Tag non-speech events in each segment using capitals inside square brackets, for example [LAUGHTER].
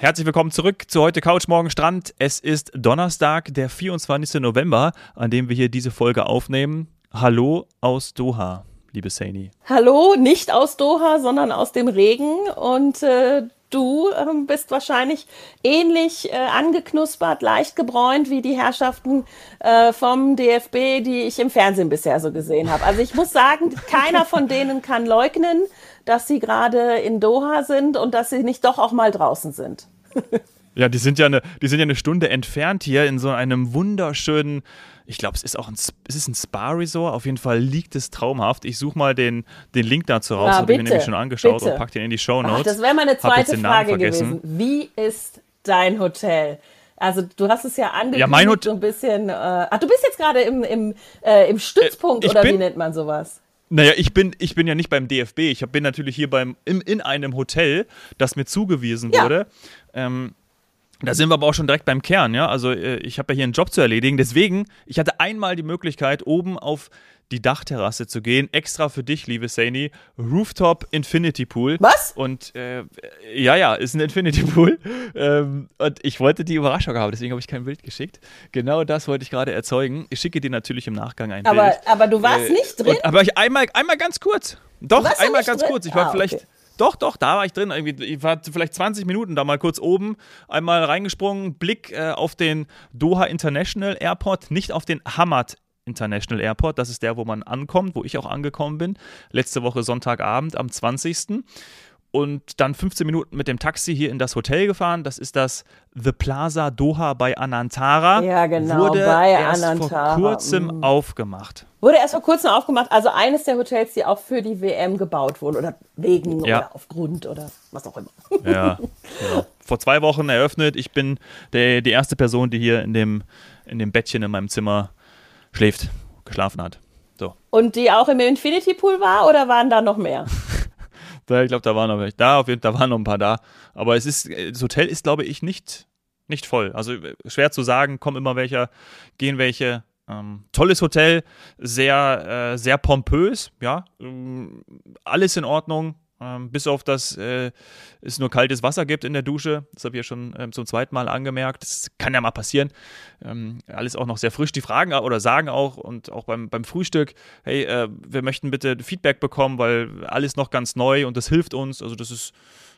Herzlich willkommen zurück zu heute Couch Morgen Strand. Es ist Donnerstag, der 24. November, an dem wir hier diese Folge aufnehmen. Hallo aus Doha, liebe Saini. Hallo, nicht aus Doha, sondern aus dem Regen. Und äh, du äh, bist wahrscheinlich ähnlich äh, angeknuspert, leicht gebräunt wie die Herrschaften äh, vom DFB, die ich im Fernsehen bisher so gesehen habe. Also ich muss sagen, [LAUGHS] keiner von denen kann leugnen, dass sie gerade in Doha sind und dass sie nicht doch auch mal draußen sind. ja, die sind ja eine, die sind ja eine Stunde entfernt hier in so einem wunderschönen, ich glaube, es ist auch ein, es ist ein Spa-Resort. Auf jeden Fall liegt es traumhaft. Ich suche mal den, den Link dazu raus. Ja, habe ich mir nämlich schon angeschaut bitte. und pack den in die Show Notes. Das wäre meine zweite Frage gewesen. Wie ist dein Hotel? Also du hast es ja angekündigt, ja, mein so ein bisschen. Äh, ach, du bist jetzt gerade im, im, äh, im Stützpunkt äh, oder bin, wie nennt man sowas? Naja, ich bin, ich bin ja nicht beim DFB. Ich bin natürlich hier beim, im, in einem Hotel, das mir zugewiesen ja. wurde. Ähm, da sind wir aber auch schon direkt beim Kern, ja. Also äh, ich habe ja hier einen Job zu erledigen. Deswegen, ich hatte einmal die Möglichkeit, oben auf die Dachterrasse zu gehen, extra für dich, liebe Saini, Rooftop Infinity Pool. Was? Und äh, ja, ja, ist ein Infinity Pool. Ähm, und ich wollte die Überraschung haben, deswegen habe ich kein Bild geschickt. Genau das wollte ich gerade erzeugen. Ich schicke dir natürlich im Nachgang ein aber, Bild. Aber du warst äh, nicht drin? Und, aber ich einmal, einmal ganz kurz. Doch, einmal ganz drin? kurz. Ich war ah, vielleicht. Okay. Doch, doch, da war ich drin. Ich war vielleicht 20 Minuten da mal kurz oben, einmal reingesprungen, Blick äh, auf den Doha International Airport, nicht auf den Hamad International Airport. Das ist der, wo man ankommt, wo ich auch angekommen bin. Letzte Woche Sonntagabend am 20. Und dann 15 Minuten mit dem Taxi hier in das Hotel gefahren. Das ist das The Plaza Doha bei Anantara. Ja, genau, Wurde bei erst Anantara. vor kurzem mhm. aufgemacht. Wurde erst vor kurzem aufgemacht. Also eines der Hotels, die auch für die WM gebaut wurden. Oder wegen ja. oder aufgrund oder was auch immer. Ja, genau. Vor zwei Wochen eröffnet. Ich bin der, die erste Person, die hier in dem, in dem Bettchen in meinem Zimmer schläft, geschlafen hat. So. Und die auch im Infinity Pool war oder waren da noch mehr? [LAUGHS] da, ich glaube, da waren noch welche. Da, auf jeden Fall, da waren noch ein paar da. Aber es ist, das Hotel ist, glaube ich, nicht, nicht voll. Also schwer zu sagen, kommen immer welche, gehen welche. Ähm, tolles Hotel, sehr, äh, sehr pompös, ja. Ähm, alles in Ordnung, ähm, bis auf dass äh, es nur kaltes Wasser gibt in der Dusche. Das habe ich ja schon ähm, zum zweiten Mal angemerkt. Das kann ja mal passieren. Ähm, alles auch noch sehr frisch. Die fragen oder sagen auch und auch beim, beim Frühstück, hey, äh, wir möchten bitte Feedback bekommen, weil alles noch ganz neu und das hilft uns. Also das ist,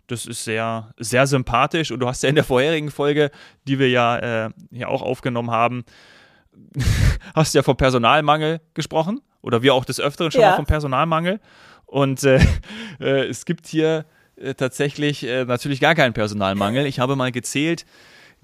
das ist sehr, sehr sympathisch. Und du hast ja in der vorherigen Folge, die wir ja äh, hier auch aufgenommen haben, [LAUGHS] hast ja vom Personalmangel gesprochen. Oder wir auch des Öfteren schon ja. mal vom Personalmangel. Und äh, [LAUGHS] äh, es gibt hier äh, tatsächlich äh, natürlich gar keinen Personalmangel. Ich habe mal gezählt,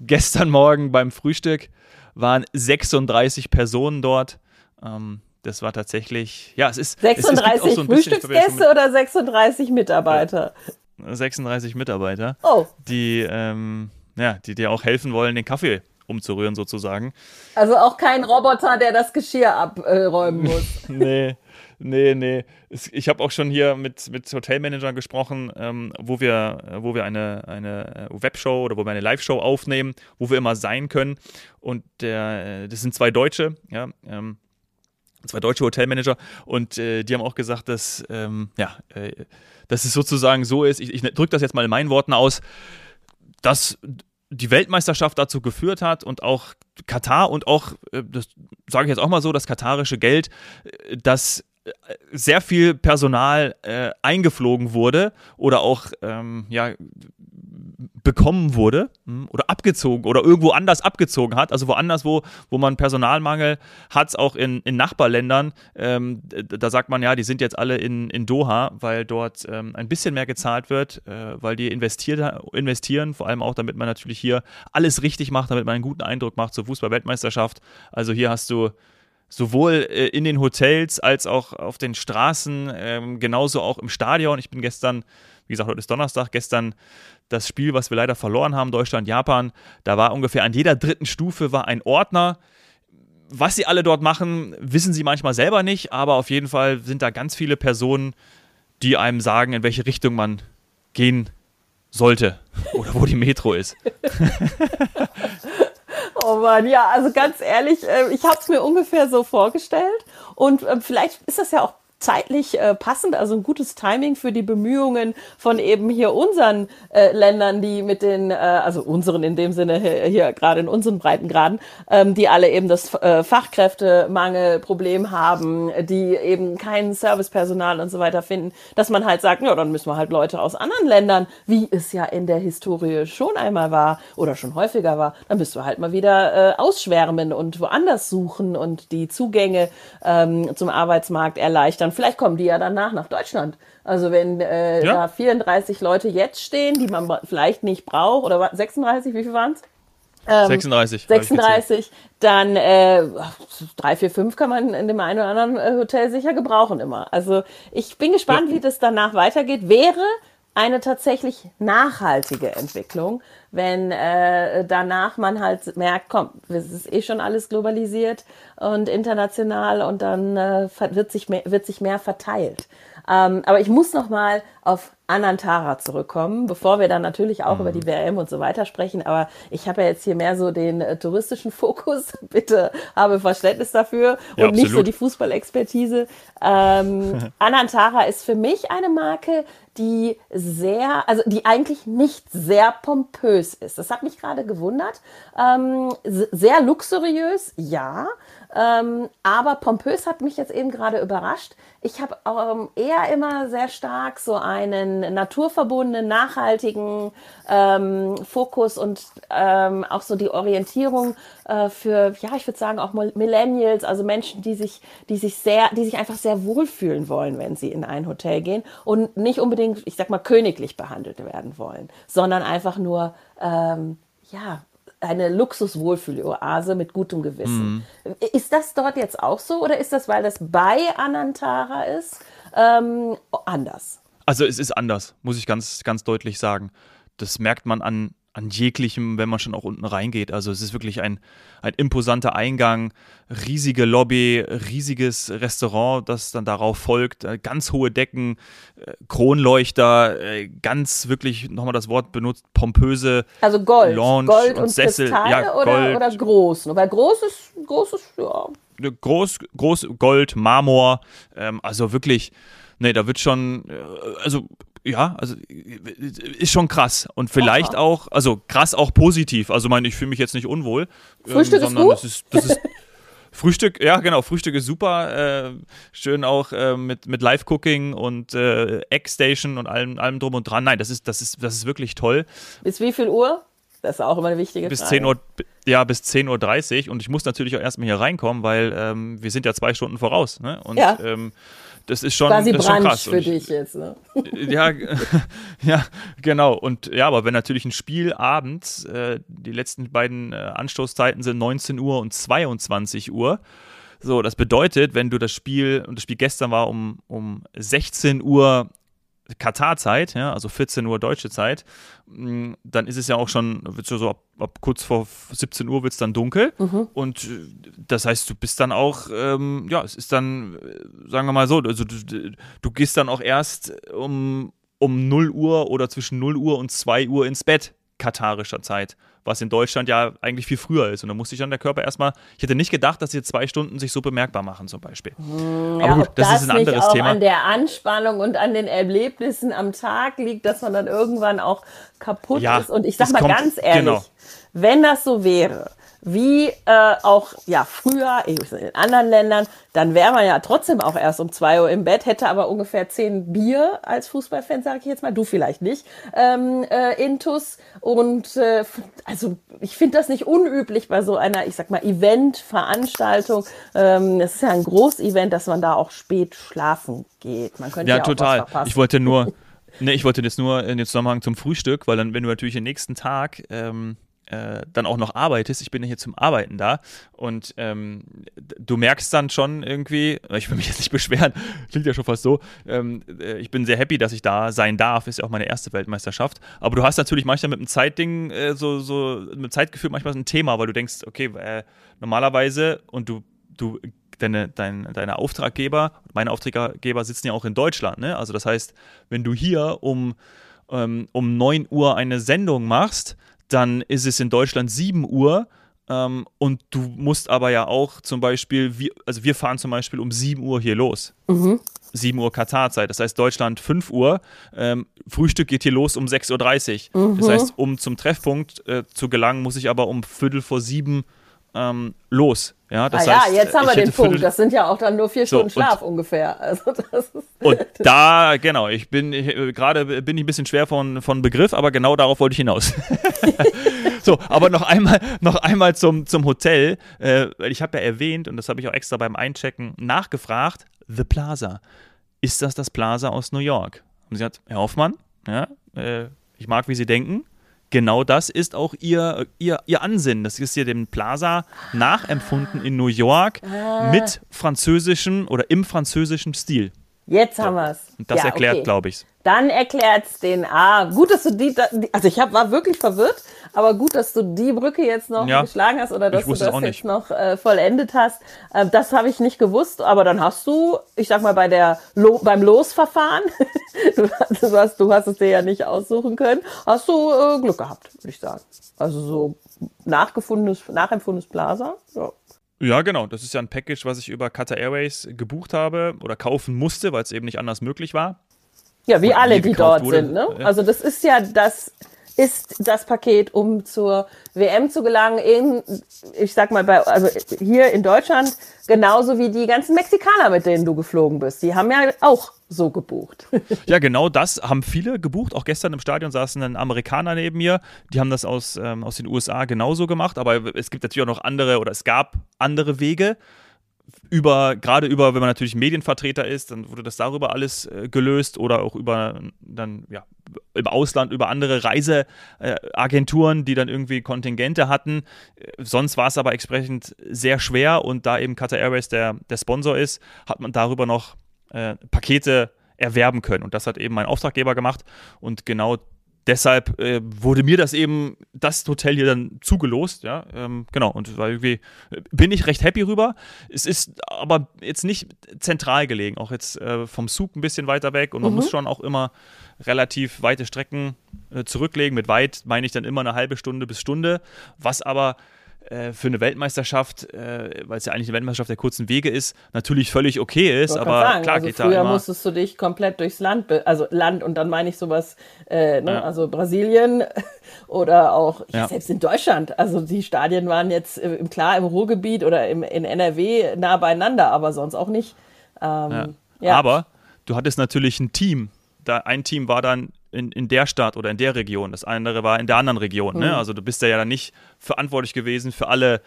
gestern Morgen beim Frühstück waren 36 Personen dort. Ähm, das war tatsächlich, ja, es ist. 36 es, es so Frühstücksgäste oder 36 Mitarbeiter? 36 Mitarbeiter, oh. die, ähm, ja, die dir auch helfen wollen, den Kaffee umzurühren sozusagen. Also auch kein Roboter, der das Geschirr abräumen muss. [LAUGHS] nee. Nee, nee. Ich habe auch schon hier mit, mit Hotelmanagern gesprochen, ähm, wo wir, wo wir eine, eine äh, Webshow oder wo wir eine Live-Show aufnehmen, wo wir immer sein können. Und äh, das sind zwei Deutsche, ja, ähm, zwei deutsche Hotelmanager und äh, die haben auch gesagt, dass, ähm, ja, äh, dass es sozusagen so ist, ich, ich drücke das jetzt mal in meinen Worten aus, dass die Weltmeisterschaft dazu geführt hat und auch Katar und auch, äh, das sage ich jetzt auch mal so, das katarische Geld, das sehr viel Personal äh, eingeflogen wurde oder auch ähm, ja, bekommen wurde hm, oder abgezogen oder irgendwo anders abgezogen hat, also woanders, wo, wo man Personalmangel hat, auch in, in Nachbarländern, ähm, da sagt man ja, die sind jetzt alle in, in Doha, weil dort ähm, ein bisschen mehr gezahlt wird, äh, weil die investiert, investieren, vor allem auch, damit man natürlich hier alles richtig macht, damit man einen guten Eindruck macht zur Fußball-Weltmeisterschaft. Also hier hast du sowohl äh, in den Hotels als auch auf den Straßen, ähm, genauso auch im Stadion. Ich bin gestern, wie gesagt, heute ist Donnerstag, gestern das Spiel, was wir leider verloren haben, Deutschland-Japan, da war ungefähr an jeder dritten Stufe war ein Ordner. Was sie alle dort machen, wissen sie manchmal selber nicht, aber auf jeden Fall sind da ganz viele Personen, die einem sagen, in welche Richtung man gehen sollte oder wo die Metro ist. [LAUGHS] Oh Mann, ja, also ganz ehrlich, äh, ich habe es mir ungefähr so vorgestellt. Und äh, vielleicht ist das ja auch zeitlich äh, passend, also ein gutes Timing für die Bemühungen von eben hier unseren äh, Ländern, die mit den, äh, also unseren in dem Sinne hier, hier gerade in unseren Breitengraden, ähm, die alle eben das äh, Fachkräftemangelproblem haben, die eben kein Servicepersonal und so weiter finden, dass man halt sagt, ja, dann müssen wir halt Leute aus anderen Ländern, wie es ja in der Historie schon einmal war oder schon häufiger war, dann müssen wir halt mal wieder äh, ausschwärmen und woanders suchen und die Zugänge ähm, zum Arbeitsmarkt erleichtern. Vielleicht kommen die ja danach nach Deutschland. Also wenn äh, ja. da 34 Leute jetzt stehen, die man vielleicht nicht braucht, oder 36, wie viel waren es? Ähm, 36. 36, dann äh, 3, 4, 5 kann man in dem einen oder anderen äh, Hotel sicher gebrauchen immer. Also ich bin gespannt, ja. wie das danach weitergeht. Wäre eine tatsächlich nachhaltige Entwicklung, wenn äh, danach man halt merkt, komm, es ist eh schon alles globalisiert und international und dann äh, wird, sich mehr, wird sich mehr verteilt. Ähm, aber ich muss noch mal auf Anantara zurückkommen, bevor wir dann natürlich auch mhm. über die WM und so weiter sprechen. Aber ich habe ja jetzt hier mehr so den äh, touristischen [LAUGHS] Fokus. Bitte habe Verständnis dafür ja, und nicht so die Fußballexpertise. Ähm, [LAUGHS] Anantara ist für mich eine Marke, die sehr, also die eigentlich nicht sehr pompös ist. Das hat mich gerade gewundert. Ähm, sehr luxuriös, ja. Ähm, aber pompös hat mich jetzt eben gerade überrascht. Ich habe ähm, eher immer sehr stark so einen naturverbundenen, nachhaltigen ähm, Fokus und ähm, auch so die Orientierung äh, für, ja, ich würde sagen auch Millennials, also Menschen, die sich, die sich sehr, die sich einfach sehr wohlfühlen wollen, wenn sie in ein Hotel gehen und nicht unbedingt, ich sag mal, königlich behandelt werden wollen, sondern einfach nur ähm, ja, eine Luxuswohlfühloase mit gutem Gewissen. Mhm. Ist das dort jetzt auch so oder ist das, weil das bei Anantara ist, ähm, anders? Also es ist anders, muss ich ganz, ganz deutlich sagen. Das merkt man an an jeglichem, wenn man schon auch unten reingeht. Also es ist wirklich ein, ein imposanter Eingang, riesige Lobby, riesiges Restaurant, das dann darauf folgt, äh, ganz hohe Decken, äh, Kronleuchter, äh, ganz wirklich nochmal das Wort benutzt, pompöse Also Gold, Lounge Gold und, und Sessel. ja, oder, Gold. oder groß. Weil groß ist, groß ist, ja. Groß, groß Gold, Marmor, ähm, also wirklich, nee, da wird schon, also ja, also ist schon krass. Und vielleicht Aha. auch, also krass auch positiv. Also meine, ich fühle mich jetzt nicht unwohl. Ähm, Frühstück ähm, ist gut? Das ist, das ist [LAUGHS] Frühstück, ja genau, Frühstück ist super. Äh, schön auch äh, mit, mit Live-Cooking und äh, Eggstation und allem, allem drum und dran. Nein, das ist, das ist, das ist wirklich toll. Bis wie viel Uhr? Das ist auch immer eine wichtige bis Frage. 10 Uhr, ja, bis 10.30 Uhr und ich muss natürlich auch erstmal hier reinkommen, weil ähm, wir sind ja zwei Stunden voraus. Ne? Und ja. ähm, das ist schon, Quasi das ist schon krass. für dich jetzt, ne? [LAUGHS] Ja, [LAUGHS] ja, genau. Und ja, aber wenn natürlich ein Spiel abends, äh, die letzten beiden äh, Anstoßzeiten sind 19 Uhr und 22 Uhr. So, das bedeutet, wenn du das Spiel, und das Spiel gestern war um, um 16 Uhr Katar-Zeit, ja, also 14 Uhr deutsche Zeit, mm, dann ist es ja auch schon, wird so ab, ab kurz vor 17 Uhr wird es dann dunkel. Mhm. Und äh, das heißt, du bist dann auch, ähm, ja, es ist dann, äh, sagen wir mal so, also du, du gehst dann auch erst um, um 0 Uhr oder zwischen 0 Uhr und 2 Uhr ins Bett, katarischer Zeit was in Deutschland ja eigentlich viel früher ist. Und da musste sich dann der Körper erstmal, ich hätte nicht gedacht, dass die zwei Stunden sich so bemerkbar machen zum Beispiel. Hm, Aber gut, das, das, ist ein anderes auch Thema. an der Anspannung und an den Erlebnissen am Tag liegt, dass man dann irgendwann auch kaputt ja, ist. Und ich sag mal kommt, ganz ehrlich, genau. wenn das so wäre, wie äh, auch ja früher in anderen Ländern, dann wäre man ja trotzdem auch erst um zwei Uhr im Bett, hätte aber ungefähr zehn Bier als Fußballfan, sage ich jetzt mal, du vielleicht nicht, ähm, äh, Intus. Und äh, also ich finde das nicht unüblich bei so einer, ich sag mal, Event-Veranstaltung. Ähm, es ist ja ein Groß-Event, dass man da auch spät schlafen geht. Man könnte ja, ja total. Ich wollte nur, [LAUGHS] ne, ich wollte jetzt nur in den Zusammenhang zum Frühstück, weil dann, wenn du natürlich den nächsten Tag ähm, äh, dann auch noch arbeitest. Ich bin ja hier zum Arbeiten da und ähm, du merkst dann schon irgendwie, ich will mich jetzt nicht beschweren, [LAUGHS] klingt ja schon fast so, ähm, äh, ich bin sehr happy, dass ich da sein darf, ist ja auch meine erste Weltmeisterschaft, aber du hast natürlich manchmal mit dem Zeitding, äh, so, so mit Zeitgefühl manchmal so ein Thema, weil du denkst, okay, äh, normalerweise und du, du deine, dein, deine Auftraggeber, meine Auftraggeber sitzen ja auch in Deutschland, ne? Also das heißt, wenn du hier um, ähm, um 9 Uhr eine Sendung machst, dann ist es in Deutschland 7 Uhr ähm, und du musst aber ja auch zum Beispiel, wir, also wir fahren zum Beispiel um 7 Uhr hier los. Mhm. 7 Uhr Katarzeit. Das heißt Deutschland 5 Uhr. Ähm, Frühstück geht hier los um 6.30 Uhr. Mhm. Das heißt, um zum Treffpunkt äh, zu gelangen, muss ich aber um Viertel vor sieben ähm, los. Ja, das ah, heißt, ja, jetzt haben wir den Punkt. Das sind ja auch dann nur vier Stunden so, Schlaf ungefähr. Also und [LAUGHS] da, genau, ich bin äh, gerade bin ich ein bisschen schwer von, von Begriff, aber genau darauf wollte ich hinaus. [LAUGHS] so, aber noch einmal, noch einmal zum, zum Hotel. Äh, ich habe ja erwähnt, und das habe ich auch extra beim Einchecken nachgefragt, The Plaza. Ist das das Plaza aus New York? Und sie hat, Herr Hoffmann, ja, äh, ich mag, wie Sie denken genau das ist auch ihr, ihr, ihr Ansinnen. Das ist hier dem Plaza nachempfunden in New York ah. mit französischem oder im französischen Stil. Jetzt haben wir es. Und das ja, erklärt, okay. glaube ich. Dann erklärt es den. Ah, gut, dass du die, also ich hab, war wirklich verwirrt, aber gut, dass du die Brücke jetzt noch ja, geschlagen hast oder dass du das jetzt noch äh, vollendet hast. Äh, das habe ich nicht gewusst, aber dann hast du, ich sag mal, bei der Lo beim Losverfahren, [LAUGHS] du, hast, du hast es dir ja nicht aussuchen können, hast du äh, Glück gehabt, würde ich sagen. Also so nachgefundenes, nachempfundenes Plaza. Ja. Ja, genau. Das ist ja ein Package, was ich über Qatar Airways gebucht habe oder kaufen musste, weil es eben nicht anders möglich war. Ja, wie alle, die dort wurde. sind. Ne? Also das ist ja das ist das Paket, um zur WM zu gelangen, in, ich sag mal, bei, also hier in Deutschland, genauso wie die ganzen Mexikaner, mit denen du geflogen bist. Die haben ja auch so gebucht. [LAUGHS] Ja, genau das haben viele gebucht. Auch gestern im Stadion saßen ein Amerikaner neben mir. Die haben das aus, ähm, aus den USA genauso gemacht. Aber es gibt natürlich auch noch andere oder es gab andere Wege über, gerade über, wenn man natürlich Medienvertreter ist, dann wurde das darüber alles äh, gelöst oder auch über dann, ja, im Ausland über andere Reiseagenturen, äh, die dann irgendwie Kontingente hatten. Äh, sonst war es aber entsprechend sehr schwer und da eben Qatar Airways der, der Sponsor ist, hat man darüber noch äh, Pakete erwerben können. Und das hat eben mein Auftraggeber gemacht. Und genau deshalb äh, wurde mir das eben, das Hotel hier dann zugelost, ja, ähm, genau, und weil irgendwie äh, bin ich recht happy rüber. Es ist aber jetzt nicht zentral gelegen, auch jetzt äh, vom Zug ein bisschen weiter weg und man mhm. muss schon auch immer relativ weite Strecken äh, zurücklegen. Mit weit meine ich dann immer eine halbe Stunde bis Stunde, was aber äh, für eine Weltmeisterschaft, äh, weil es ja eigentlich eine Weltmeisterschaft der kurzen Wege ist, natürlich völlig okay ist. Aber sagen, klar also geht früher da immer. musstest du dich komplett durchs Land, also Land und dann meine ich sowas, äh, ne, ja. also Brasilien [LAUGHS] oder auch ja. selbst in Deutschland. Also die Stadien waren jetzt äh, klar im Ruhrgebiet oder im, in NRW nah beieinander, aber sonst auch nicht. Ähm, ja. Aber du hattest natürlich ein Team. Da, ein Team war dann in, in der Stadt oder in der Region, das andere war in der anderen Region. Ne? Mhm. Ne? Also du bist ja dann nicht verantwortlich gewesen für alle,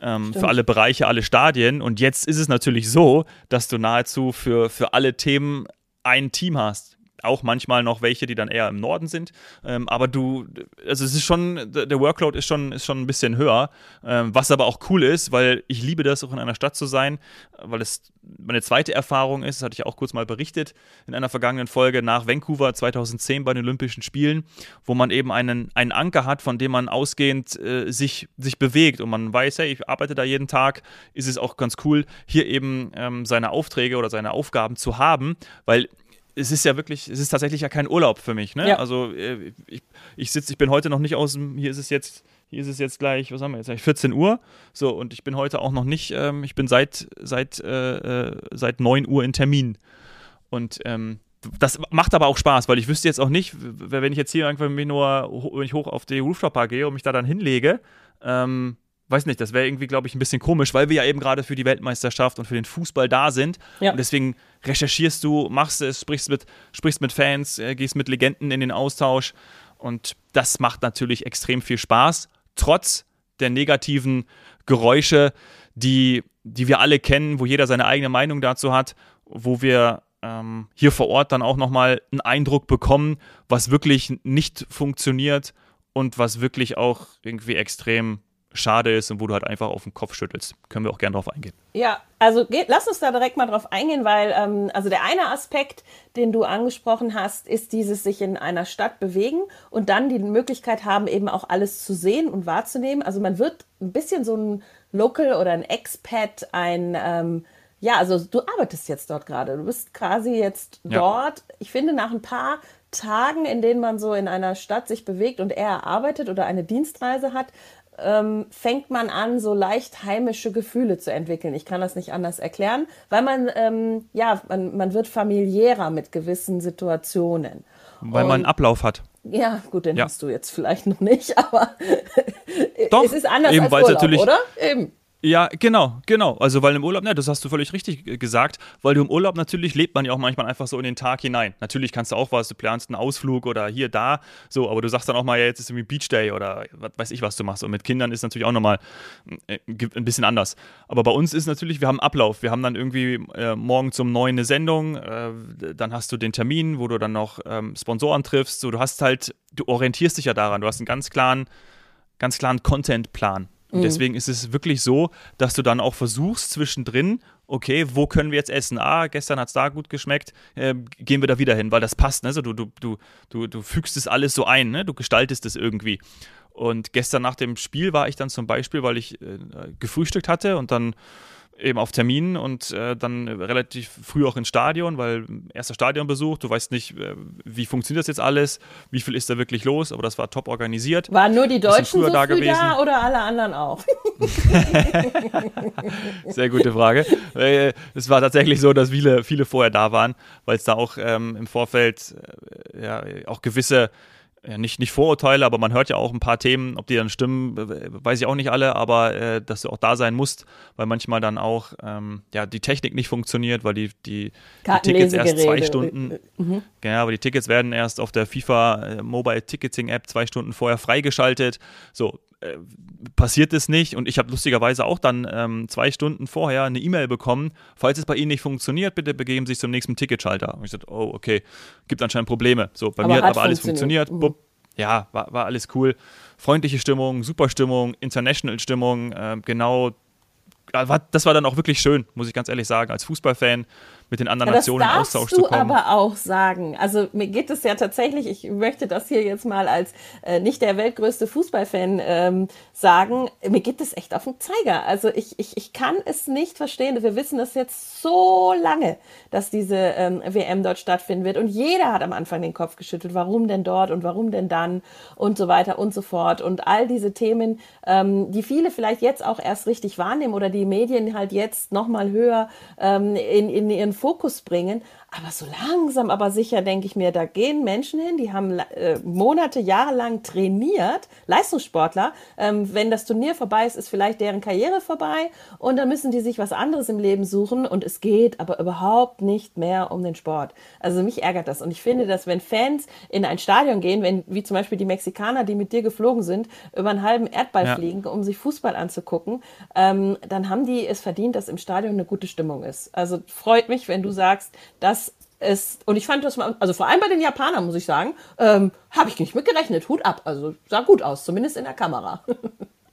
ähm, für alle Bereiche, alle Stadien. Und jetzt ist es natürlich so, dass du nahezu für, für alle Themen ein Team hast auch manchmal noch welche, die dann eher im Norden sind. Ähm, aber du, also es ist schon, der Workload ist schon, ist schon ein bisschen höher, ähm, was aber auch cool ist, weil ich liebe das, auch in einer Stadt zu sein, weil es meine zweite Erfahrung ist, das hatte ich auch kurz mal berichtet in einer vergangenen Folge nach Vancouver 2010 bei den Olympischen Spielen, wo man eben einen, einen Anker hat, von dem man ausgehend äh, sich, sich bewegt und man weiß, hey, ich arbeite da jeden Tag, ist es auch ganz cool, hier eben ähm, seine Aufträge oder seine Aufgaben zu haben, weil es ist ja wirklich, es ist tatsächlich ja kein Urlaub für mich. Ne? Ja. Also äh, ich, ich sitze, ich bin heute noch nicht aus dem, hier ist es jetzt, hier ist es jetzt gleich, was haben wir jetzt, 14 Uhr. So, und ich bin heute auch noch nicht, ähm, ich bin seit, seit, äh, äh seit 9 Uhr in Termin. Und ähm, das macht aber auch Spaß, weil ich wüsste jetzt auch nicht, wenn ich jetzt hier irgendwann mich nur, wenn ich hoch auf die Rooftop gehe und mich da dann hinlege, ähm, weiß nicht, das wäre irgendwie, glaube ich, ein bisschen komisch, weil wir ja eben gerade für die Weltmeisterschaft und für den Fußball da sind. Ja. Und deswegen recherchierst du, machst es, sprichst mit, sprichst mit Fans, äh, gehst mit Legenden in den Austausch. Und das macht natürlich extrem viel Spaß, trotz der negativen Geräusche, die, die wir alle kennen, wo jeder seine eigene Meinung dazu hat, wo wir ähm, hier vor Ort dann auch nochmal einen Eindruck bekommen, was wirklich nicht funktioniert und was wirklich auch irgendwie extrem schade ist und wo du halt einfach auf den Kopf schüttelst. Können wir auch gerne drauf eingehen. Ja, also geht, lass uns da direkt mal drauf eingehen, weil ähm, also der eine Aspekt, den du angesprochen hast, ist dieses sich in einer Stadt bewegen und dann die Möglichkeit haben, eben auch alles zu sehen und wahrzunehmen. Also man wird ein bisschen so ein Local oder ein Expat, ein ähm, ja, also du arbeitest jetzt dort gerade. Du bist quasi jetzt ja. dort. Ich finde, nach ein paar Tagen, in denen man so in einer Stadt sich bewegt und eher arbeitet oder eine Dienstreise hat, ähm, fängt man an, so leicht heimische Gefühle zu entwickeln. Ich kann das nicht anders erklären, weil man, ähm, ja, man, man wird familiärer mit gewissen Situationen. Weil Und, man einen Ablauf hat. Ja, gut, den ja. hast du jetzt vielleicht noch nicht, [LAUGHS] aber Doch, es ist anders eben, als Urlaub, natürlich, oder? Eben. Ja, genau, genau. Also weil im Urlaub, ne, das hast du völlig richtig gesagt, weil du im Urlaub natürlich lebt man ja auch manchmal einfach so in den Tag hinein. Natürlich kannst du auch was, du planst einen Ausflug oder hier, da, so, aber du sagst dann auch mal, ja, jetzt ist irgendwie Beach Day oder was weiß ich, was du machst. Und mit Kindern ist natürlich auch nochmal äh, ein bisschen anders. Aber bei uns ist natürlich, wir haben Ablauf. Wir haben dann irgendwie äh, morgen zum neuen eine Sendung, äh, dann hast du den Termin, wo du dann noch ähm, Sponsoren triffst. So, du hast halt, du orientierst dich ja daran, du hast einen ganz klaren, ganz klaren Content-Plan. Und mhm. deswegen ist es wirklich so, dass du dann auch versuchst zwischendrin, okay, wo können wir jetzt essen? Ah, gestern hat es da gut geschmeckt, äh, gehen wir da wieder hin, weil das passt. Ne? So, du, du, du, du, du fügst es alles so ein, ne? du gestaltest es irgendwie. Und gestern nach dem Spiel war ich dann zum Beispiel, weil ich äh, gefrühstückt hatte und dann eben auf Terminen und äh, dann relativ früh auch ins Stadion, weil erster Stadionbesuch, du weißt nicht, äh, wie funktioniert das jetzt alles, wie viel ist da wirklich los, aber das war top organisiert. Waren nur die Deutschen so da gewesen. da oder alle anderen auch? [LAUGHS] Sehr gute Frage. Äh, es war tatsächlich so, dass viele, viele vorher da waren, weil es da auch ähm, im Vorfeld äh, ja, auch gewisse ja, nicht, nicht Vorurteile, aber man hört ja auch ein paar Themen, ob die dann stimmen, weiß ich auch nicht alle, aber äh, dass du auch da sein musst, weil manchmal dann auch ähm, ja, die Technik nicht funktioniert, weil die, die, die Tickets erst zwei Stunden, mhm. ja, aber die Tickets werden erst auf der FIFA äh, Mobile Ticketing App zwei Stunden vorher freigeschaltet. So, äh, passiert es nicht. Und ich habe lustigerweise auch dann ähm, zwei Stunden vorher eine E-Mail bekommen, falls es bei Ihnen nicht funktioniert, bitte begeben Sie sich zum nächsten Ticketschalter. Und ich sagte, oh, okay, gibt anscheinend Probleme. So, bei aber mir hat aber alles funktioniert. Mhm. Ja, war, war alles cool. Freundliche Stimmung, super Stimmung, International-Stimmung, äh, genau das war dann auch wirklich schön, muss ich ganz ehrlich sagen, als Fußballfan mit den anderen ja, Nationen in Austausch zu kommen. Das darfst du aber auch sagen. Also mir geht es ja tatsächlich, ich möchte das hier jetzt mal als äh, nicht der weltgrößte Fußballfan ähm, sagen, mir geht es echt auf den Zeiger. Also ich, ich, ich kann es nicht verstehen. Wir wissen das jetzt so lange, dass diese ähm, WM dort stattfinden wird und jeder hat am Anfang den Kopf geschüttelt, warum denn dort und warum denn dann und so weiter und so fort. Und all diese Themen, ähm, die viele vielleicht jetzt auch erst richtig wahrnehmen oder die Medien halt jetzt nochmal höher ähm, in, in ihren Fokus bringen. Aber so langsam, aber sicher denke ich mir, da gehen Menschen hin, die haben äh, Monate, Jahre lang trainiert, Leistungssportler. Ähm, wenn das Turnier vorbei ist, ist vielleicht deren Karriere vorbei und dann müssen die sich was anderes im Leben suchen und es geht aber überhaupt nicht mehr um den Sport. Also mich ärgert das und ich finde, dass wenn Fans in ein Stadion gehen, wenn wie zum Beispiel die Mexikaner, die mit dir geflogen sind, über einen halben Erdball ja. fliegen, um sich Fußball anzugucken, ähm, dann haben die es verdient, dass im Stadion eine gute Stimmung ist. Also freut mich, wenn du sagst, dass es, und ich fand das mal, also vor allem bei den Japanern, muss ich sagen, ähm, habe ich nicht mit gerechnet. Hut ab. Also sah gut aus, zumindest in der Kamera. [LAUGHS]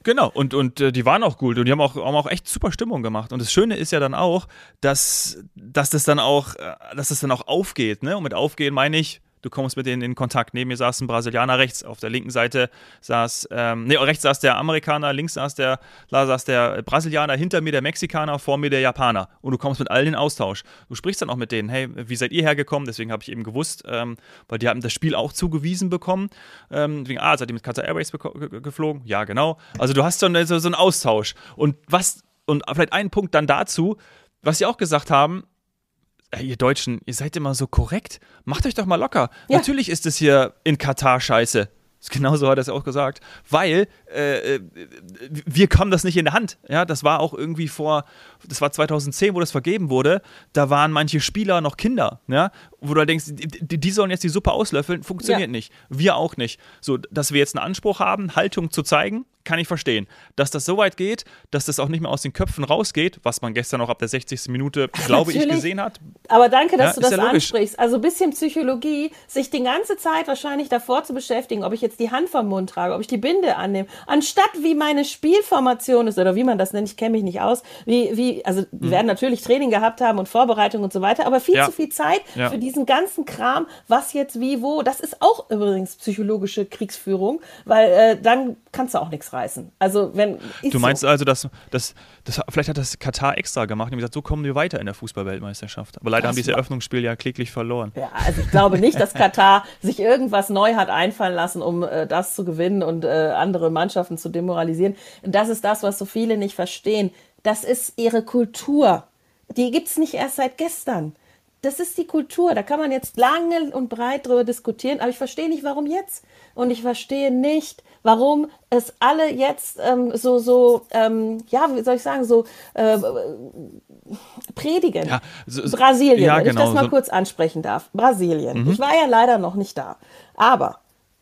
Genau, und, und äh, die waren auch gut und die haben auch, haben auch echt super Stimmung gemacht. Und das Schöne ist ja dann auch, dass, dass das dann auch, äh, dass das dann auch aufgeht, ne? Und mit aufgehen meine ich, du kommst mit denen in Kontakt. Neben mir saß ein Brasilianer rechts, auf der linken Seite saß, ähm, nee, rechts saß der Amerikaner, links saß der, da saß der Brasilianer, hinter mir der Mexikaner, vor mir der Japaner. Und du kommst mit allen in Austausch. Du sprichst dann auch mit denen, hey, wie seid ihr hergekommen? Deswegen habe ich eben gewusst, ähm, weil die haben das Spiel auch zugewiesen bekommen. Ähm, wegen, ah, seid ihr mit Qatar Airways geflogen? Ja, genau. Also du hast so, eine, so, so einen Austausch. Und was, und vielleicht einen Punkt dann dazu, was sie auch gesagt haben, Ey, ihr Deutschen, ihr seid immer so korrekt. Macht euch doch mal locker. Ja. Natürlich ist es hier in Katar scheiße. [LAUGHS] Genauso hat er es auch gesagt, weil äh, äh, wir haben das nicht in der Hand. Ja, das war auch irgendwie vor, das war 2010, wo das vergeben wurde. Da waren manche Spieler noch Kinder, ja, wo du denkst, die, die sollen jetzt die Suppe auslöffeln, funktioniert ja. nicht. Wir auch nicht. So, dass wir jetzt einen Anspruch haben, Haltung zu zeigen, kann ich verstehen. Dass das so weit geht, dass das auch nicht mehr aus den Köpfen rausgeht, was man gestern auch ab der 60. Minute, [LAUGHS] glaube ich, gesehen hat. Aber danke, dass ja, du das ja ansprichst. Also ein bisschen Psychologie, sich die ganze Zeit wahrscheinlich davor zu beschäftigen, ob ich jetzt die Hand vom Mund trage, ob ich die Binde annehme, anstatt wie meine Spielformation ist oder wie man das nennt, ich kenne mich nicht aus, wie, wie, also wir mhm. werden natürlich Training gehabt haben und Vorbereitung und so weiter, aber viel ja. zu viel Zeit für diesen ganzen Kram, was jetzt wie, wo, das ist auch übrigens psychologische Kriegsführung, weil äh, dann kannst du auch nichts reißen. Also wenn du meinst so. also, dass, dass, dass vielleicht hat das Katar extra gemacht und gesagt, so kommen wir weiter in der Fußballweltmeisterschaft. Aber leider das haben die das Eröffnungsspiel ja kläglich verloren. Ja, also ich glaube nicht, dass Katar sich irgendwas neu hat einfallen lassen, um um äh, das zu gewinnen und äh, andere Mannschaften zu demoralisieren. Das ist das, was so viele nicht verstehen. Das ist ihre Kultur. Die gibt's nicht erst seit gestern. Das ist die Kultur. Da kann man jetzt lange und breit drüber diskutieren, aber ich verstehe nicht, warum jetzt. Und ich verstehe nicht, warum es alle jetzt ähm, so, so, ähm, ja, wie soll ich sagen, so äh, predigen. Ja, so, Brasilien, ja, wenn genau, ich das mal so kurz ansprechen darf. Brasilien. Mhm. Ich war ja leider noch nicht da. Aber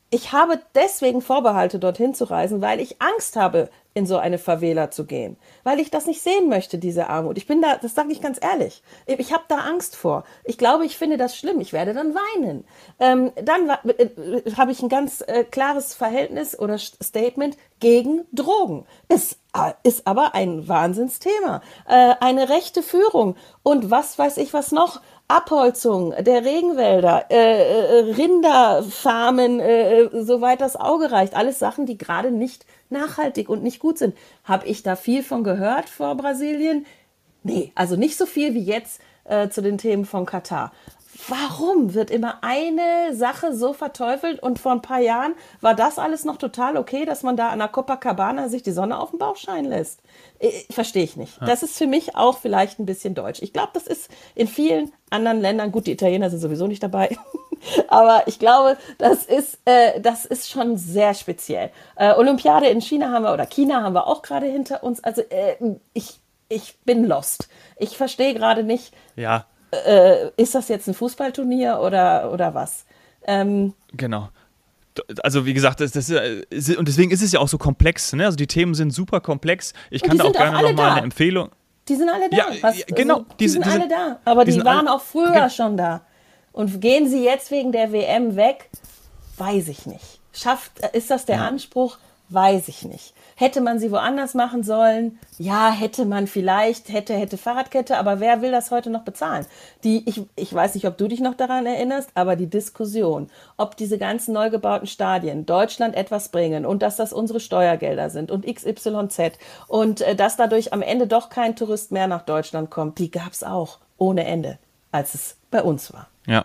ich habe deswegen Vorbehalte, dorthin zu reisen, weil ich Angst habe, in so eine Favela zu gehen, weil ich das nicht sehen möchte, diese Armut. Ich bin da, das sage ich ganz ehrlich, ich habe da Angst vor. Ich glaube, ich finde das schlimm. Ich werde dann weinen. Ähm, dann äh, äh, habe ich ein ganz äh, klares Verhältnis oder Statement gegen Drogen. Ist, äh, ist aber ein Wahnsinnsthema. Äh, eine rechte Führung und was weiß ich was noch. Abholzung der Regenwälder, äh, äh, Rinderfarmen, äh, soweit das Auge reicht. Alles Sachen, die gerade nicht nachhaltig und nicht gut sind. Habe ich da viel von gehört vor Brasilien? Nee, also nicht so viel wie jetzt äh, zu den Themen von Katar. Warum wird immer eine Sache so verteufelt und vor ein paar Jahren war das alles noch total okay, dass man da an der Copacabana sich die Sonne auf den Bauch scheinen lässt? Ich, verstehe ich nicht. Das ist für mich auch vielleicht ein bisschen deutsch. Ich glaube, das ist in vielen anderen Ländern, gut, die Italiener sind sowieso nicht dabei, [LAUGHS] aber ich glaube, das ist, äh, das ist schon sehr speziell. Äh, Olympiade in China haben wir oder China haben wir auch gerade hinter uns. Also äh, ich, ich bin lost. Ich verstehe gerade nicht. Ja. Äh, ist das jetzt ein Fußballturnier oder, oder was? Ähm, genau also wie gesagt, das, das und deswegen ist es ja auch so komplex. Ne? Also die Themen sind super komplex. Ich kann da auch gerne nochmal eine Empfehlung. Die sind alle da. Ja, Was, genau. Also, die, die, sind die, alle da. Aber die, die waren auch früher schon da. Und gehen sie jetzt wegen der WM weg? Weiß ich nicht. Schafft, ist das der ja. Anspruch? Weiß ich nicht. Hätte man sie woanders machen sollen? Ja, hätte man vielleicht, hätte, hätte Fahrradkette, aber wer will das heute noch bezahlen? Die, ich, ich weiß nicht, ob du dich noch daran erinnerst, aber die Diskussion, ob diese ganzen neu gebauten Stadien Deutschland etwas bringen und dass das unsere Steuergelder sind und XYZ und äh, dass dadurch am Ende doch kein Tourist mehr nach Deutschland kommt, die gab es auch ohne Ende, als es bei uns war. Ja.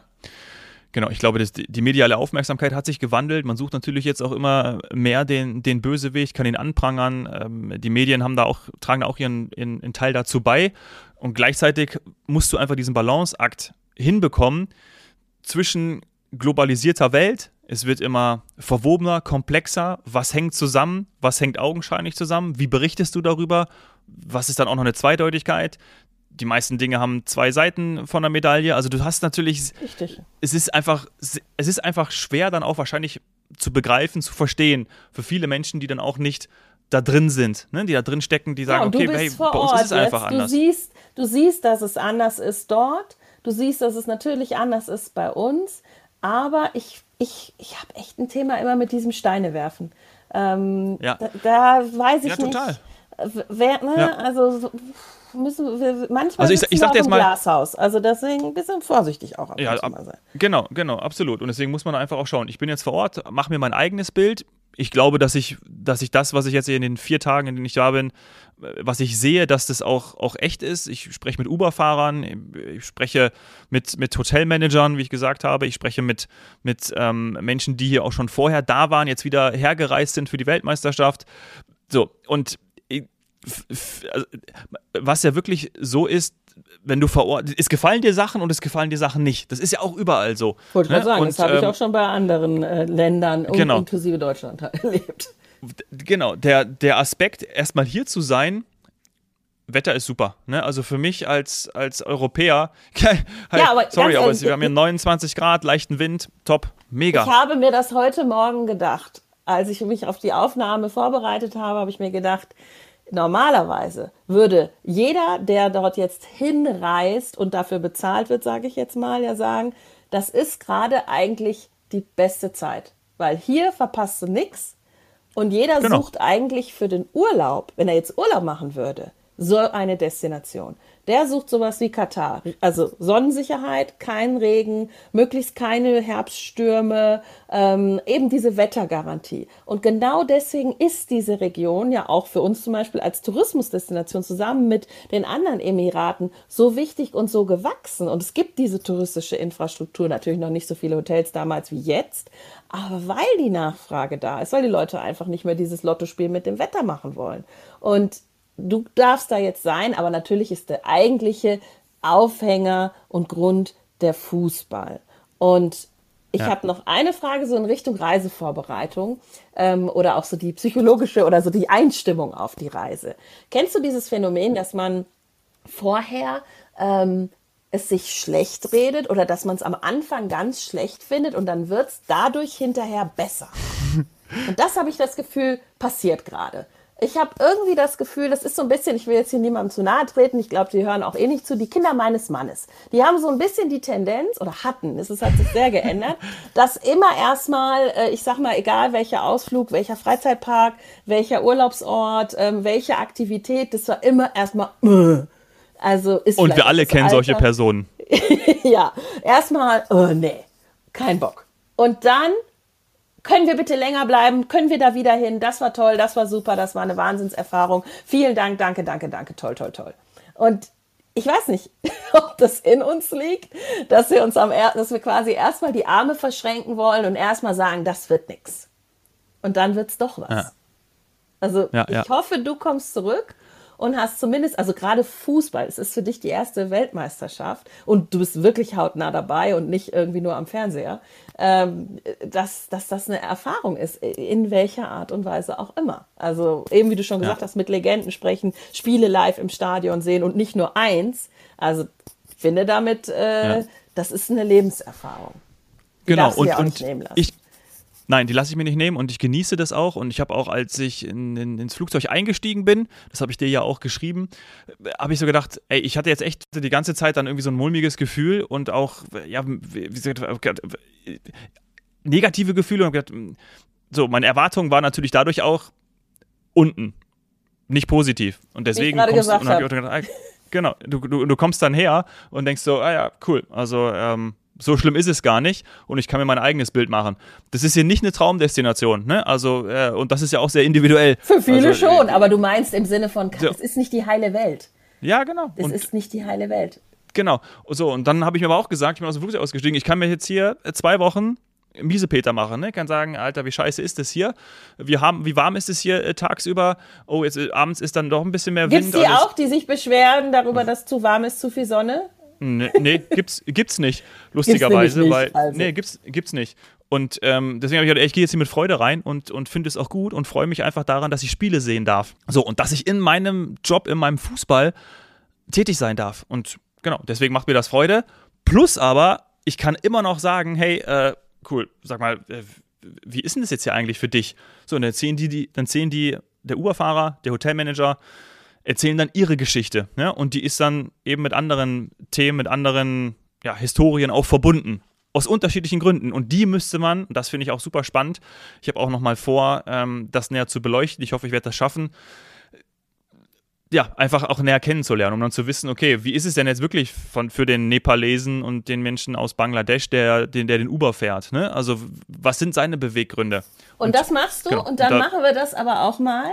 Genau, ich glaube, das, die mediale Aufmerksamkeit hat sich gewandelt. Man sucht natürlich jetzt auch immer mehr den, den Bösewicht, kann ihn anprangern. Ähm, die Medien haben da auch, tragen da auch ihren, ihren, ihren Teil dazu bei. Und gleichzeitig musst du einfach diesen Balanceakt hinbekommen zwischen globalisierter Welt. Es wird immer verwobener, komplexer. Was hängt zusammen? Was hängt augenscheinlich zusammen? Wie berichtest du darüber? Was ist dann auch noch eine Zweideutigkeit? Die meisten Dinge haben zwei Seiten von der Medaille. Also du hast natürlich. Richtig. Es ist einfach, es ist einfach schwer, dann auch wahrscheinlich zu begreifen, zu verstehen. Für viele Menschen, die dann auch nicht da drin sind, ne? die da drin stecken, die sagen, ja, okay, hey, bei uns ist es einfach jetzt. anders. Du siehst, du siehst, dass es anders ist dort. Du siehst, dass es natürlich anders ist bei uns. Aber ich, ich, ich habe echt ein Thema immer mit diesem Steinewerfen. Ähm, ja. Da, da, weiß ich ja, total. nicht. Wer, ne? ja. Also müssen wir manchmal also ich, ich sag jetzt mal Glashaus. Also deswegen ein bisschen vorsichtig auch ja, ab, sein. Genau, genau, absolut. Und deswegen muss man einfach auch schauen. Ich bin jetzt vor Ort, mache mir mein eigenes Bild. Ich glaube, dass ich, dass ich das, was ich jetzt in den vier Tagen, in denen ich da bin, was ich sehe, dass das auch, auch echt ist. Ich spreche mit Uber-Fahrern, ich spreche mit, mit Hotelmanagern, wie ich gesagt habe. Ich spreche mit, mit ähm, Menschen, die hier auch schon vorher da waren, jetzt wieder hergereist sind für die Weltmeisterschaft. So, und also, was ja wirklich so ist, wenn du vor Ort, es gefallen dir Sachen und es gefallen dir Sachen nicht. Das ist ja auch überall so. Wollte ich ne? sagen, und, das habe ich ähm, auch schon bei anderen äh, Ländern genau. inklusive Deutschland [LAUGHS] erlebt. Genau, der, der Aspekt, erstmal hier zu sein, Wetter ist super. Ne? Also für mich als, als Europäer, [LAUGHS] halt, ja, aber sorry, aber wir haben hier 29 Grad, leichten Wind, top, mega. Ich habe mir das heute Morgen gedacht. Als ich mich auf die Aufnahme vorbereitet habe, habe ich mir gedacht, Normalerweise würde jeder, der dort jetzt hinreist und dafür bezahlt wird, sage ich jetzt mal, ja sagen, das ist gerade eigentlich die beste Zeit, weil hier verpasst du nichts und jeder genau. sucht eigentlich für den Urlaub, wenn er jetzt Urlaub machen würde, so eine Destination. Der sucht sowas wie Katar. Also Sonnensicherheit, kein Regen, möglichst keine Herbststürme, ähm, eben diese Wettergarantie. Und genau deswegen ist diese Region ja auch für uns zum Beispiel als Tourismusdestination zusammen mit den anderen Emiraten so wichtig und so gewachsen. Und es gibt diese touristische Infrastruktur, natürlich noch nicht so viele Hotels damals wie jetzt, aber weil die Nachfrage da ist, weil die Leute einfach nicht mehr dieses Lottospiel mit dem Wetter machen wollen. Und du darfst da jetzt sein, aber natürlich ist der eigentliche Aufhänger und Grund der Fußball. Und ich ja. habe noch eine Frage so in Richtung Reisevorbereitung ähm, oder auch so die psychologische oder so die Einstimmung auf die Reise. Kennst du dieses Phänomen, dass man vorher ähm, es sich schlecht redet oder dass man es am Anfang ganz schlecht findet und dann wird es dadurch hinterher besser? [LAUGHS] und das habe ich das Gefühl, passiert gerade ich habe irgendwie das Gefühl, das ist so ein bisschen, ich will jetzt hier niemandem zu nahe treten, ich glaube, die hören auch eh nicht zu, die Kinder meines Mannes. Die haben so ein bisschen die Tendenz, oder hatten, es hat sich sehr geändert, [LAUGHS] dass immer erstmal, äh, ich sag mal, egal welcher Ausflug, welcher Freizeitpark, welcher Urlaubsort, ähm, welche Aktivität, das war immer erstmal, äh. also ist Und wir alle kennen Alter. solche Personen. [LAUGHS] ja, erstmal, oh nee, kein Bock. Und dann können wir bitte länger bleiben? Können wir da wieder hin? Das war toll, das war super, das war eine Wahnsinnserfahrung. Vielen Dank, danke, danke, danke, toll, toll, toll. Und ich weiß nicht, [LAUGHS] ob das in uns liegt, dass wir uns am, dass wir quasi erstmal die Arme verschränken wollen und erstmal sagen, das wird nichts. Und dann wird's doch was. Ja. Also ja, ich ja. hoffe, du kommst zurück und hast zumindest, also gerade Fußball, es ist für dich die erste Weltmeisterschaft und du bist wirklich hautnah dabei und nicht irgendwie nur am Fernseher, ähm, dass, dass das eine Erfahrung ist, in welcher Art und Weise auch immer. Also eben wie du schon gesagt ja. hast, mit Legenden sprechen, Spiele live im Stadion sehen und nicht nur eins. Also finde damit, äh, ja. das ist eine Lebenserfahrung. Die genau, und, und ich, Nein, die lasse ich mir nicht nehmen und ich genieße das auch. Und ich habe auch, als ich in, in, ins Flugzeug eingestiegen bin, das habe ich dir ja auch geschrieben, habe ich so gedacht, ey, ich hatte jetzt echt die ganze Zeit dann irgendwie so ein mulmiges Gefühl und auch, ja, wie gesagt, negative Gefühle und gedacht, so, meine Erwartung war natürlich dadurch auch unten, nicht positiv. Und deswegen kommst, gesagt und hab ich auch gedacht, genau, du, du, du kommst dann her und denkst so, ah ja, cool, also ähm, so schlimm ist es gar nicht und ich kann mir mein eigenes Bild machen. Das ist hier nicht eine Traumdestination, ne? Also, äh, und das ist ja auch sehr individuell. Für viele also, schon, aber du meinst im Sinne von, so. es ist nicht die heile Welt. Ja, genau. Es ist nicht die heile Welt. Genau. So, und dann habe ich mir aber auch gesagt, ich bin aus dem Flugzeug ausgestiegen, ich kann mir jetzt hier zwei Wochen Miesepeter machen, ne? Kann sagen, Alter, wie scheiße ist das hier? Wie, haben, wie warm ist es hier äh, tagsüber? Oh, jetzt äh, abends ist dann doch ein bisschen mehr Wind. Gibt es die auch, die sich beschweren darüber, dass zu warm ist, zu viel Sonne? Nee, nee gibt's, gibt's nicht, lustigerweise, nicht, weil. Also. Nee, gibt's, gibt's nicht. Und ähm, deswegen habe ich gedacht, ich gehe jetzt hier mit Freude rein und, und finde es auch gut und freue mich einfach daran, dass ich Spiele sehen darf. So, und dass ich in meinem Job, in meinem Fußball tätig sein darf. Und genau, deswegen macht mir das Freude. Plus aber, ich kann immer noch sagen, hey, äh, cool, sag mal, äh, wie ist denn das jetzt hier eigentlich für dich? So, und dann sehen die, die dann sehen die, der Uberfahrer, der Hotelmanager, erzählen dann ihre Geschichte. Ja? Und die ist dann eben mit anderen Themen, mit anderen ja, Historien auch verbunden. Aus unterschiedlichen Gründen. Und die müsste man, das finde ich auch super spannend, ich habe auch noch mal vor, ähm, das näher zu beleuchten. Ich hoffe, ich werde das schaffen. Ja, einfach auch näher kennenzulernen, um dann zu wissen, okay, wie ist es denn jetzt wirklich von, für den Nepalesen und den Menschen aus Bangladesch, der den, der den Uber fährt? Ne? Also, was sind seine Beweggründe? Und, und das machst du genau, und dann da, machen wir das aber auch mal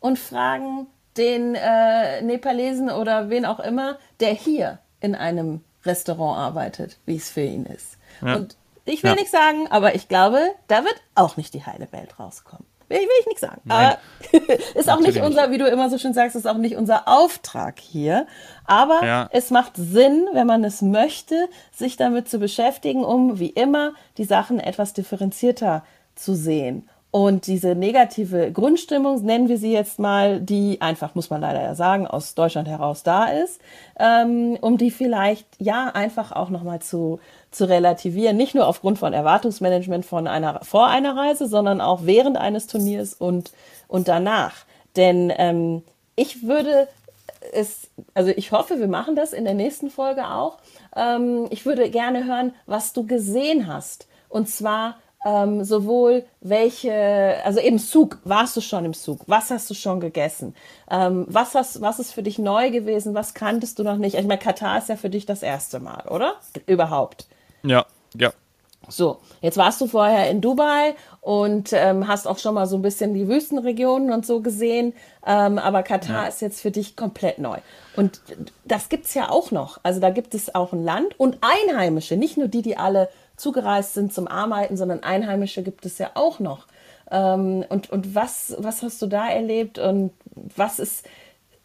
und fragen, den äh, Nepalesen oder wen auch immer, der hier in einem Restaurant arbeitet, wie es für ihn ist. Ja. Und ich will ja. nichts sagen, aber ich glaube, da wird auch nicht die heile Welt rauskommen. Will, will ich nichts sagen. Nein. Aber [LAUGHS] ist auch nicht unser, wie du immer so schön sagst, ist auch nicht unser Auftrag hier. Aber ja. es macht Sinn, wenn man es möchte, sich damit zu beschäftigen, um wie immer die Sachen etwas differenzierter zu sehen. Und diese negative Grundstimmung, nennen wir sie jetzt mal, die einfach, muss man leider ja sagen, aus Deutschland heraus da ist, ähm, um die vielleicht ja einfach auch nochmal zu, zu relativieren. Nicht nur aufgrund von Erwartungsmanagement von einer, vor einer Reise, sondern auch während eines Turniers und, und danach. Denn ähm, ich würde es, also ich hoffe, wir machen das in der nächsten Folge auch. Ähm, ich würde gerne hören, was du gesehen hast. Und zwar ähm, sowohl welche, also im Zug, warst du schon im Zug? Was hast du schon gegessen? Ähm, was, hast, was ist für dich neu gewesen? Was kanntest du noch nicht? Ich meine, Katar ist ja für dich das erste Mal, oder? Überhaupt. Ja, ja. So, jetzt warst du vorher in Dubai und ähm, hast auch schon mal so ein bisschen die Wüstenregionen und so gesehen. Ähm, aber Katar ja. ist jetzt für dich komplett neu. Und das gibt's ja auch noch. Also da gibt es auch ein Land und Einheimische, nicht nur die, die alle zugereist sind zum Arbeiten, sondern Einheimische gibt es ja auch noch. Ähm, und und was, was hast du da erlebt und was ist,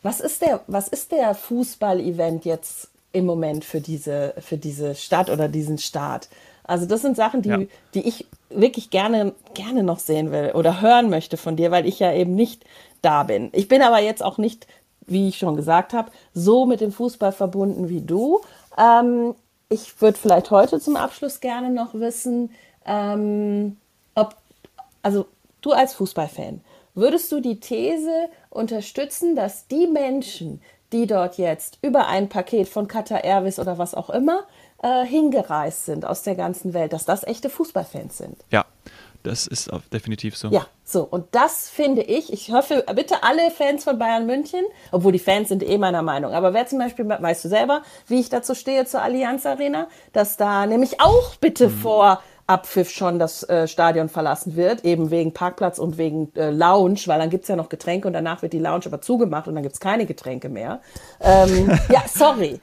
was ist der, was ist der Fußball-Event jetzt im Moment für diese, für diese Stadt oder diesen Staat? Also das sind Sachen, die, ja. die ich wirklich gerne, gerne noch sehen will oder hören möchte von dir, weil ich ja eben nicht da bin. Ich bin aber jetzt auch nicht, wie ich schon gesagt habe, so mit dem Fußball verbunden wie du. Ähm, ich würde vielleicht heute zum Abschluss gerne noch wissen, ähm, ob, also du als Fußballfan, würdest du die These unterstützen, dass die Menschen, die dort jetzt über ein Paket von Qatar Airways oder was auch immer äh, hingereist sind aus der ganzen Welt, dass das echte Fußballfans sind? Ja, das ist definitiv so. Ja, so. Und das finde ich, ich hoffe, bitte alle Fans von Bayern München, obwohl die Fans sind eh meiner Meinung, aber wer zum Beispiel, weißt du selber, wie ich dazu stehe zur Allianz Arena, dass da nämlich auch bitte mhm. vor Abpfiff schon das äh, Stadion verlassen wird, eben wegen Parkplatz und wegen äh, Lounge, weil dann gibt's ja noch Getränke und danach wird die Lounge aber zugemacht und dann gibt's keine Getränke mehr. Ähm, [LAUGHS] ja, sorry.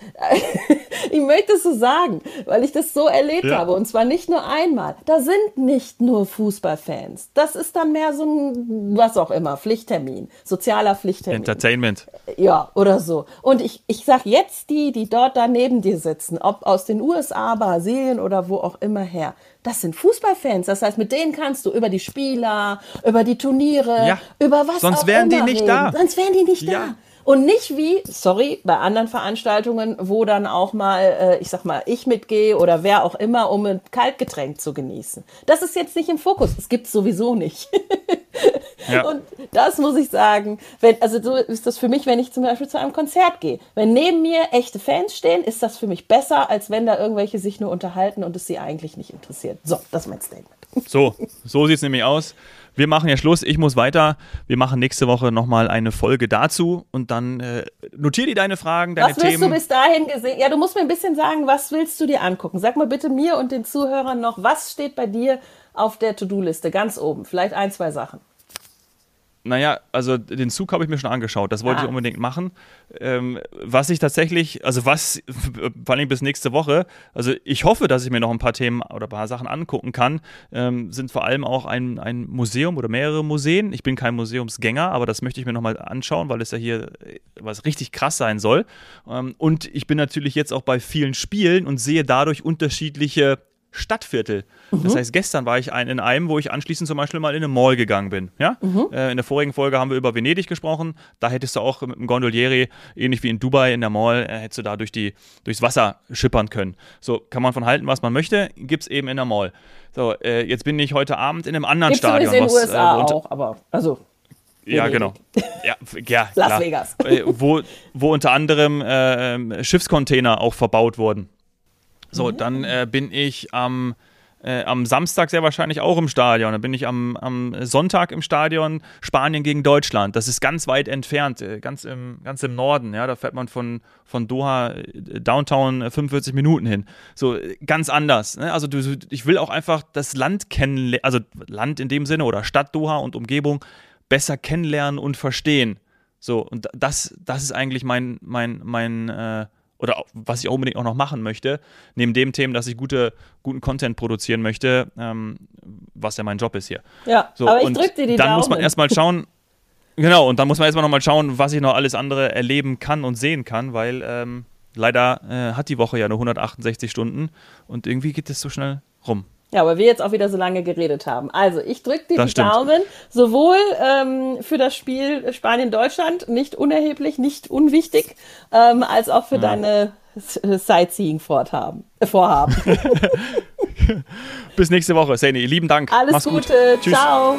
[LAUGHS] ich möchte es so sagen, weil ich das so erlebt ja. habe und zwar nicht nur einmal. Da sind nicht nur Fußballfans. Das ist dann mehr so ein, was auch immer, Pflichttermin, sozialer Pflichttermin. Entertainment. Ja, oder so. Und ich, ich sag jetzt die, die dort da neben dir sitzen, ob aus den USA, Brasilien oder wo auch immer her, das sind Fußballfans. Das heißt, mit denen kannst du über die Spieler, über die Turniere, ja. über was Sonst wären die nicht reden. da. Sonst wären die nicht ja. da. Und nicht wie, sorry, bei anderen Veranstaltungen, wo dann auch mal, äh, ich sag mal, ich mitgehe oder wer auch immer, um ein Kaltgetränk zu genießen. Das ist jetzt nicht im Fokus. Das gibt's sowieso nicht. [LAUGHS] Ja. Und das muss ich sagen, wenn, also so ist das für mich, wenn ich zum Beispiel zu einem Konzert gehe. Wenn neben mir echte Fans stehen, ist das für mich besser, als wenn da irgendwelche sich nur unterhalten und es sie eigentlich nicht interessiert. So, das ist mein Statement. So, so sieht es nämlich aus. Wir machen ja Schluss, ich muss weiter. Wir machen nächste Woche nochmal eine Folge dazu und dann äh, notier dir deine Fragen, deine Themen. Was willst du bis dahin gesehen? Ja, du musst mir ein bisschen sagen, was willst du dir angucken? Sag mal bitte mir und den Zuhörern noch, was steht bei dir auf der To-Do-Liste ganz oben? Vielleicht ein, zwei Sachen. Naja, also den Zug habe ich mir schon angeschaut. Das wollte ah. ich unbedingt machen. Ähm, was ich tatsächlich, also was, vor allem bis nächste Woche, also ich hoffe, dass ich mir noch ein paar Themen oder ein paar Sachen angucken kann, ähm, sind vor allem auch ein, ein Museum oder mehrere Museen. Ich bin kein Museumsgänger, aber das möchte ich mir nochmal anschauen, weil es ja hier äh, was richtig krass sein soll. Ähm, und ich bin natürlich jetzt auch bei vielen Spielen und sehe dadurch unterschiedliche Stadtviertel. Mhm. Das heißt, gestern war ich ein, in einem, wo ich anschließend zum Beispiel mal in eine Mall gegangen bin. Ja? Mhm. Äh, in der vorigen Folge haben wir über Venedig gesprochen. Da hättest du auch mit einem Gondolieri, ähnlich wie in Dubai in der Mall, äh, hättest du da durch die, durchs Wasser schippern können. So kann man von halten, was man möchte, gibt es eben in der Mall. So, äh, jetzt bin ich heute Abend in einem anderen gibt's Stadion. In den was, USA äh, auch, aber also. Ja, genau. Ja, [LAUGHS] ja, Las klar. Vegas. Äh, wo, wo unter anderem äh, Schiffscontainer auch verbaut wurden. So, mhm. dann äh, bin ich am, äh, am Samstag sehr wahrscheinlich auch im Stadion. Dann bin ich am, am Sonntag im Stadion Spanien gegen Deutschland. Das ist ganz weit entfernt, äh, ganz, im, ganz im Norden. Ja, da fährt man von, von Doha äh, Downtown 45 äh, Minuten hin. So, ganz anders. Ne? Also du, ich will auch einfach das Land kennenlernen, also Land in dem Sinne oder Stadt Doha und Umgebung besser kennenlernen und verstehen. So, und das, das ist eigentlich mein, mein, mein, äh, oder was ich unbedingt auch noch machen möchte, neben dem Themen, dass ich gute, guten Content produzieren möchte, ähm, was ja mein Job ist hier. Ja, so, aber ich drücke dir die Dann Daumen. muss man erstmal schauen, [LAUGHS] genau, und dann muss man erstmal nochmal schauen, was ich noch alles andere erleben kann und sehen kann, weil ähm, leider äh, hat die Woche ja nur 168 Stunden und irgendwie geht es so schnell rum. Ja, aber wir jetzt auch wieder so lange geredet haben. Also, ich drücke dir das die stimmt. Daumen, sowohl ähm, für das Spiel Spanien-Deutschland, nicht unerheblich, nicht unwichtig, ähm, als auch für ja. deine Sightseeing-Vorhaben. Äh, Vorhaben. [LAUGHS] Bis nächste Woche, Sani. Lieben Dank. Alles Mach's Gute. Gut. Ciao.